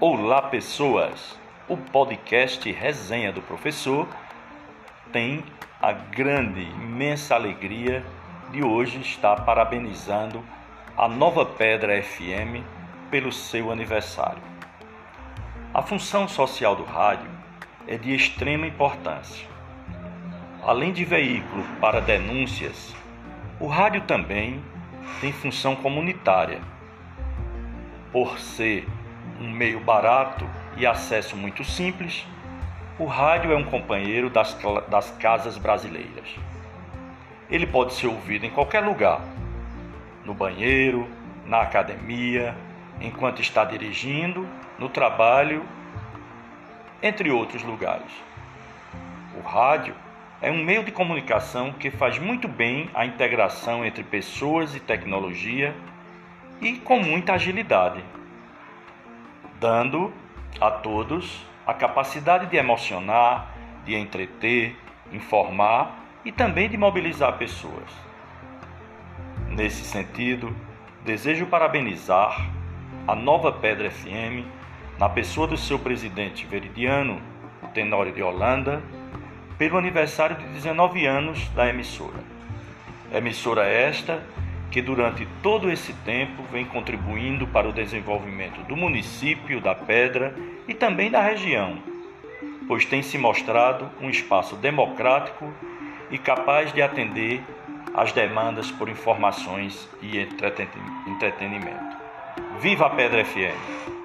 Olá, pessoas! O podcast Resenha do Professor tem a grande, imensa alegria de hoje estar parabenizando a Nova Pedra FM pelo seu aniversário. A função social do rádio é de extrema importância. Além de veículo para denúncias, o rádio também tem função comunitária. Por ser um meio barato e acesso muito simples, o rádio é um companheiro das, das casas brasileiras. Ele pode ser ouvido em qualquer lugar, no banheiro, na academia, enquanto está dirigindo, no trabalho, entre outros lugares. O rádio é um meio de comunicação que faz muito bem a integração entre pessoas e tecnologia e com muita agilidade, dando a todos a capacidade de emocionar, de entreter, informar e também de mobilizar pessoas. Nesse sentido, desejo parabenizar a Nova Pedra FM na pessoa do seu presidente veridiano, Tenório de Holanda, pelo aniversário de 19 anos da emissora. Emissora esta que durante todo esse tempo vem contribuindo para o desenvolvimento do município da Pedra e também da região, pois tem se mostrado um espaço democrático e capaz de atender às demandas por informações e entretenimento. Viva a Pedra FM!